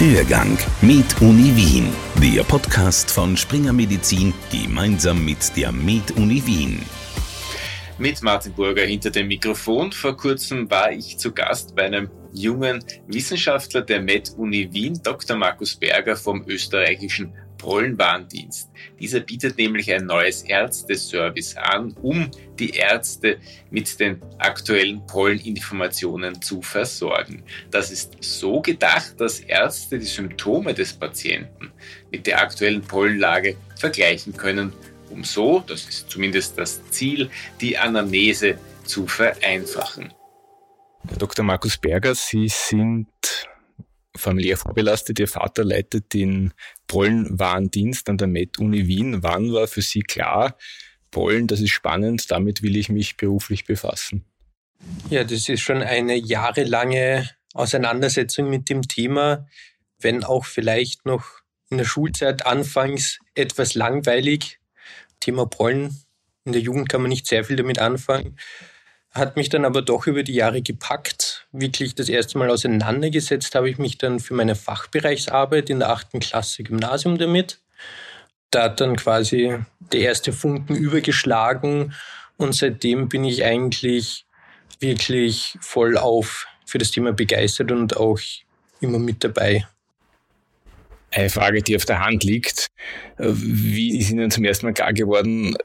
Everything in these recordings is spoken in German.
Hörgang mit Uni Wien, der Podcast von Springer Medizin gemeinsam mit der Med Uni Wien. Mit Martin Burger hinter dem Mikrofon. Vor kurzem war ich zu Gast bei einem jungen Wissenschaftler der Med Uni Wien, Dr. Markus Berger vom österreichischen Pollenwarndienst. Dieser bietet nämlich ein neues Ärzteservice an, um die Ärzte mit den aktuellen Polleninformationen zu versorgen. Das ist so gedacht, dass Ärzte die Symptome des Patienten mit der aktuellen Pollenlage vergleichen können, um so, das ist zumindest das Ziel, die Anamnese zu vereinfachen. Herr Dr. Markus Berger, Sie sind familiär vorbelastet. Ihr Vater leitet den Pollenwarndienst an der Med-Uni Wien. Wann war für Sie klar, Pollen, das ist spannend, damit will ich mich beruflich befassen? Ja, das ist schon eine jahrelange Auseinandersetzung mit dem Thema, wenn auch vielleicht noch in der Schulzeit anfangs etwas langweilig. Thema Pollen. In der Jugend kann man nicht sehr viel damit anfangen hat mich dann aber doch über die Jahre gepackt. Wirklich das erste Mal auseinandergesetzt habe ich mich dann für meine Fachbereichsarbeit in der achten Klasse Gymnasium damit. Da hat dann quasi der erste Funken übergeschlagen und seitdem bin ich eigentlich wirklich voll auf für das Thema begeistert und auch immer mit dabei. Eine Frage, die auf der Hand liegt. Wie ist Ihnen zum ersten Mal klar geworden,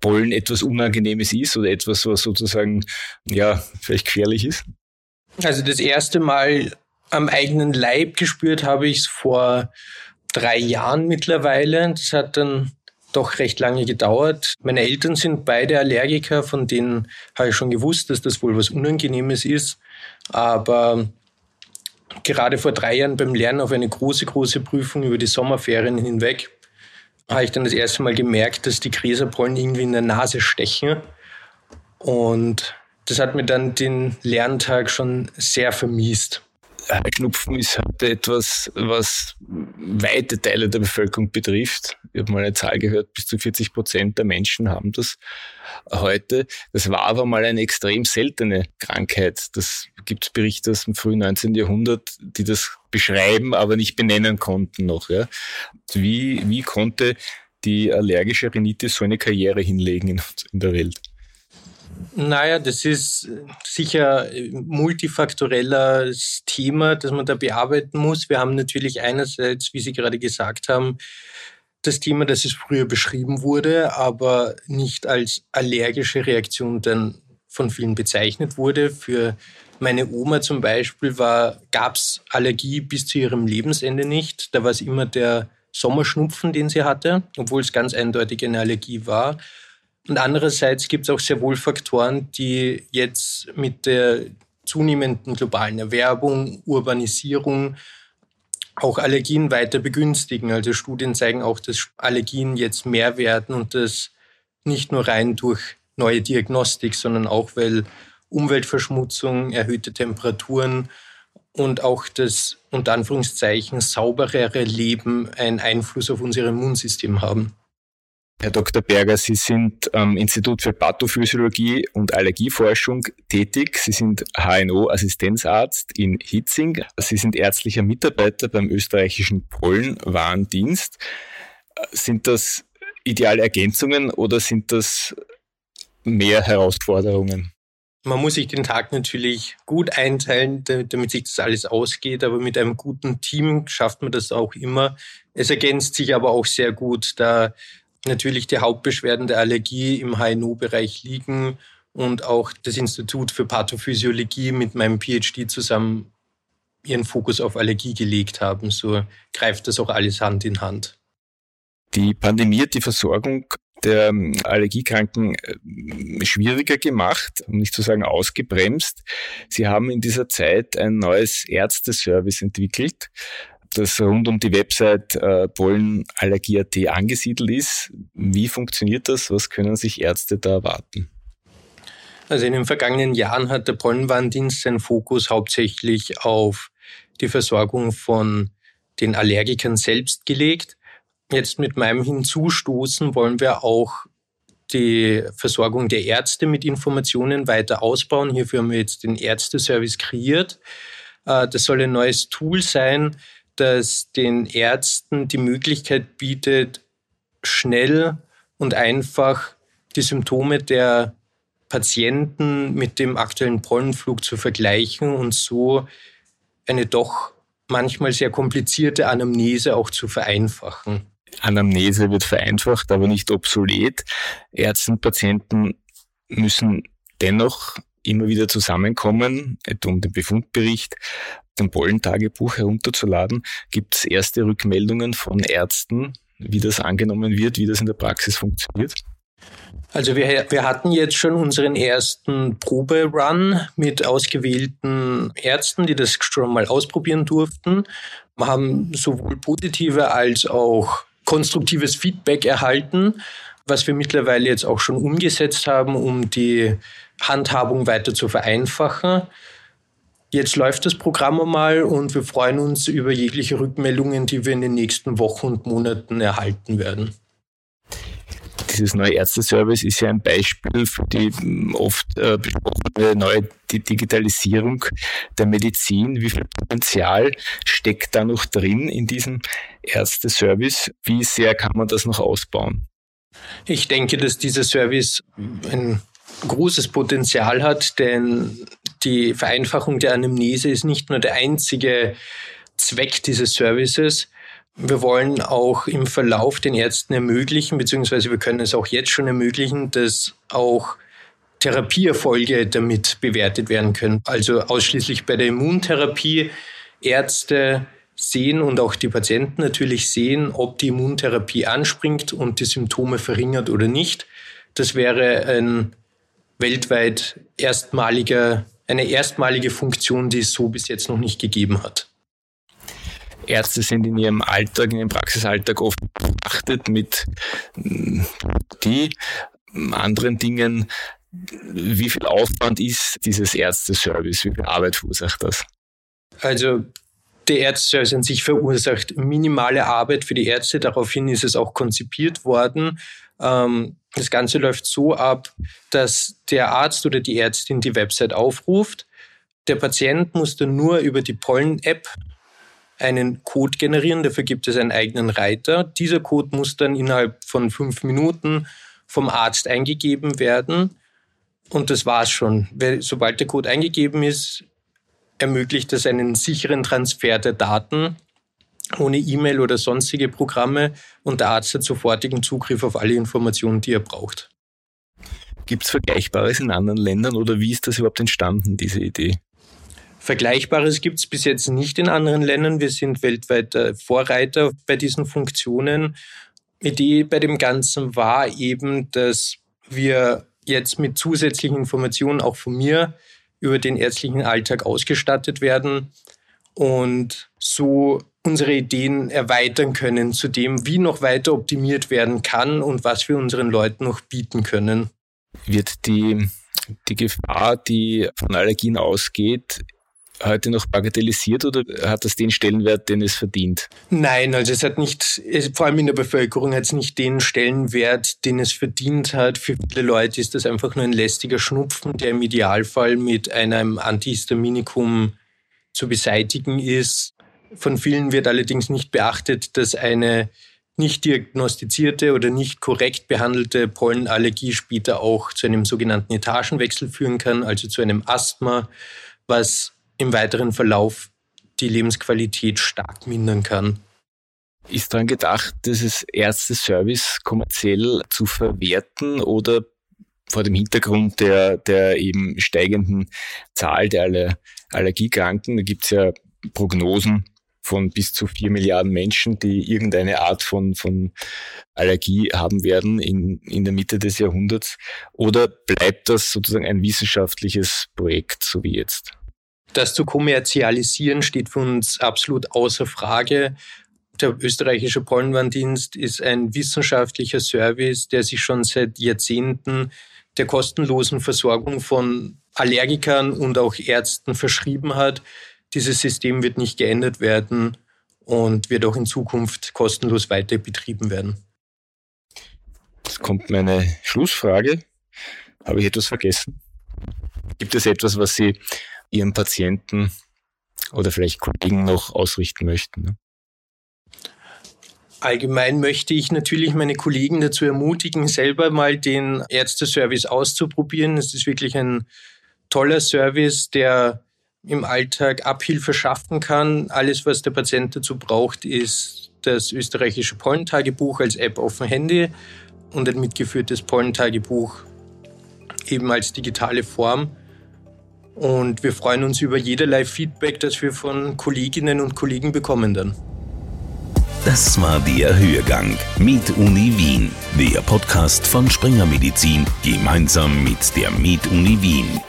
Pollen etwas Unangenehmes ist oder etwas, was sozusagen, ja, vielleicht gefährlich ist? Also das erste Mal am eigenen Leib gespürt habe ich es vor drei Jahren mittlerweile. Das hat dann doch recht lange gedauert. Meine Eltern sind beide Allergiker, von denen habe ich schon gewusst, dass das wohl was Unangenehmes ist. Aber gerade vor drei Jahren beim Lernen auf eine große, große Prüfung über die Sommerferien hinweg habe ich dann das erste Mal gemerkt, dass die Gräserpollen irgendwie in der Nase stechen. Und das hat mir dann den Lerntag schon sehr vermiest. Schnupfen ist heute etwas, was weite Teile der Bevölkerung betrifft. Ich habe mal eine Zahl gehört, bis zu 40 Prozent der Menschen haben das heute. Das war aber mal eine extrem seltene Krankheit. Das gibt es Berichte aus dem frühen 19. Jahrhundert, die das beschreiben, aber nicht benennen konnten noch. Ja. Wie, wie konnte die allergische Rhinitis so eine Karriere hinlegen in, in der Welt? Naja, das ist sicher multifaktorelles Thema, das man da bearbeiten muss. Wir haben natürlich einerseits, wie Sie gerade gesagt haben, das Thema, dass es früher beschrieben wurde, aber nicht als allergische Reaktion dann von vielen bezeichnet wurde. Für meine Oma zum Beispiel gab es Allergie bis zu ihrem Lebensende nicht. Da war es immer der Sommerschnupfen, den sie hatte, obwohl es ganz eindeutig eine Allergie war. Und andererseits gibt es auch sehr wohl Faktoren, die jetzt mit der zunehmenden globalen Erwerbung, Urbanisierung auch Allergien weiter begünstigen. Also Studien zeigen auch, dass Allergien jetzt mehr werden und das nicht nur rein durch neue Diagnostik, sondern auch, weil Umweltverschmutzung, erhöhte Temperaturen und auch das unter Anführungszeichen sauberere Leben einen Einfluss auf unser Immunsystem haben. Herr Dr. Berger, Sie sind am Institut für Pathophysiologie und Allergieforschung tätig. Sie sind HNO-Assistenzarzt in Hitzing. Sie sind ärztlicher Mitarbeiter beim österreichischen Pollenwarndienst. Sind das ideale Ergänzungen oder sind das mehr Herausforderungen? Man muss sich den Tag natürlich gut einteilen, damit sich das alles ausgeht, aber mit einem guten Team schafft man das auch immer. Es ergänzt sich aber auch sehr gut, da natürlich die Hauptbeschwerden der Allergie im HNO-Bereich liegen und auch das Institut für Pathophysiologie mit meinem PhD zusammen ihren Fokus auf Allergie gelegt haben. So greift das auch alles Hand in Hand. Die Pandemie hat die Versorgung der ähm, Allergiekranken äh, schwieriger gemacht, um nicht zu sagen ausgebremst. Sie haben in dieser Zeit ein neues Ärzteservice entwickelt das rund um die Website äh, Pollenallergie.at angesiedelt ist. Wie funktioniert das? Was können sich Ärzte da erwarten? Also in den vergangenen Jahren hat der Pollenwarndienst seinen Fokus hauptsächlich auf die Versorgung von den Allergikern selbst gelegt. Jetzt mit meinem Hinzustoßen wollen wir auch die Versorgung der Ärzte mit Informationen weiter ausbauen. Hierfür haben wir jetzt den Ärzteservice kreiert. Äh, das soll ein neues Tool sein, das den Ärzten die Möglichkeit bietet, schnell und einfach die Symptome der Patienten mit dem aktuellen Pollenflug zu vergleichen und so eine doch manchmal sehr komplizierte Anamnese auch zu vereinfachen. Anamnese wird vereinfacht, aber nicht obsolet. Ärzte und Patienten müssen dennoch immer wieder zusammenkommen, etwa um den Befundbericht, dem Pollentagebuch herunterzuladen. Gibt es erste Rückmeldungen von Ärzten, wie das angenommen wird, wie das in der Praxis funktioniert? Also wir, wir hatten jetzt schon unseren ersten Proberun mit ausgewählten Ärzten, die das schon mal ausprobieren durften. Wir haben sowohl positive als auch konstruktives Feedback erhalten, was wir mittlerweile jetzt auch schon umgesetzt haben, um die Handhabung weiter zu vereinfachen. Jetzt läuft das Programm einmal und wir freuen uns über jegliche Rückmeldungen, die wir in den nächsten Wochen und Monaten erhalten werden dieses neue Ärzteservice ist ja ein Beispiel für die hm, oft äh, besprochene neue Digitalisierung der Medizin. Wie viel Potenzial steckt da noch drin in diesem Ärzteservice? Wie sehr kann man das noch ausbauen? Ich denke, dass dieser Service ein großes Potenzial hat, denn die Vereinfachung der Anamnese ist nicht nur der einzige Zweck dieses Services, wir wollen auch im Verlauf den Ärzten ermöglichen, beziehungsweise wir können es auch jetzt schon ermöglichen, dass auch Therapieerfolge damit bewertet werden können. Also ausschließlich bei der Immuntherapie Ärzte sehen und auch die Patienten natürlich sehen, ob die Immuntherapie anspringt und die Symptome verringert oder nicht. Das wäre ein weltweit erstmaliger, eine erstmalige Funktion, die es so bis jetzt noch nicht gegeben hat. Ärzte sind in ihrem Alltag, in ihrem Praxisalltag oft beachtet mit mm, die mm, anderen Dingen. Wie viel Aufwand ist dieses Ärzteservice? Wie viel Arbeit verursacht das? Also der Ärzteservice an sich verursacht minimale Arbeit für die Ärzte. Daraufhin ist es auch konzipiert worden. Ähm, das Ganze läuft so ab, dass der Arzt oder die Ärztin die Website aufruft. Der Patient muss dann nur über die Pollen-App einen Code generieren. Dafür gibt es einen eigenen Reiter. Dieser Code muss dann innerhalb von fünf Minuten vom Arzt eingegeben werden. Und das war's schon. Sobald der Code eingegeben ist, ermöglicht es einen sicheren Transfer der Daten ohne E-Mail oder sonstige Programme und der Arzt hat sofortigen Zugriff auf alle Informationen, die er braucht. Gibt es Vergleichbares in anderen Ländern oder wie ist das überhaupt entstanden, diese Idee? Vergleichbares gibt es bis jetzt nicht in anderen Ländern. Wir sind weltweit Vorreiter bei diesen Funktionen. Idee bei dem Ganzen war eben, dass wir jetzt mit zusätzlichen Informationen auch von mir über den ärztlichen Alltag ausgestattet werden und so unsere Ideen erweitern können zu dem, wie noch weiter optimiert werden kann und was wir unseren Leuten noch bieten können. Wird die, die Gefahr, die von Allergien ausgeht, heute noch bagatellisiert oder hat das den Stellenwert, den es verdient? Nein, also es hat nicht, vor allem in der Bevölkerung hat es nicht den Stellenwert, den es verdient hat. Für viele Leute ist das einfach nur ein lästiger Schnupfen, der im Idealfall mit einem Antihistaminikum zu beseitigen ist. Von vielen wird allerdings nicht beachtet, dass eine nicht diagnostizierte oder nicht korrekt behandelte Pollenallergie später auch zu einem sogenannten Etagenwechsel führen kann, also zu einem Asthma, was im weiteren Verlauf die Lebensqualität stark mindern kann. Ist daran gedacht, dieses Ärzte-Service kommerziell zu verwerten oder vor dem Hintergrund der, der eben steigenden Zahl der Allergiekranken, da gibt es ja Prognosen von bis zu vier Milliarden Menschen, die irgendeine Art von, von Allergie haben werden in, in der Mitte des Jahrhunderts? Oder bleibt das sozusagen ein wissenschaftliches Projekt, so wie jetzt? Das zu kommerzialisieren steht für uns absolut außer Frage. Der österreichische Pollenwarndienst ist ein wissenschaftlicher Service, der sich schon seit Jahrzehnten der kostenlosen Versorgung von Allergikern und auch Ärzten verschrieben hat. Dieses System wird nicht geändert werden und wird auch in Zukunft kostenlos weiter betrieben werden. Jetzt kommt meine Schlussfrage. Habe ich etwas vergessen? Gibt es etwas, was Sie Ihren Patienten oder vielleicht Kollegen noch ausrichten möchten? Ne? Allgemein möchte ich natürlich meine Kollegen dazu ermutigen, selber mal den Ärzteservice auszuprobieren. Es ist wirklich ein toller Service, der im Alltag Abhilfe schaffen kann. Alles, was der Patient dazu braucht, ist das österreichische Pollentagebuch als App auf dem Handy und ein mitgeführtes Pollentagebuch eben als digitale Form. Und wir freuen uns über jederlei Feedback, das wir von Kolleginnen und Kollegen bekommen dann. Das war der Hörgang mit Uni Wien, der Podcast von Springer Medizin gemeinsam mit der Med Uni Wien.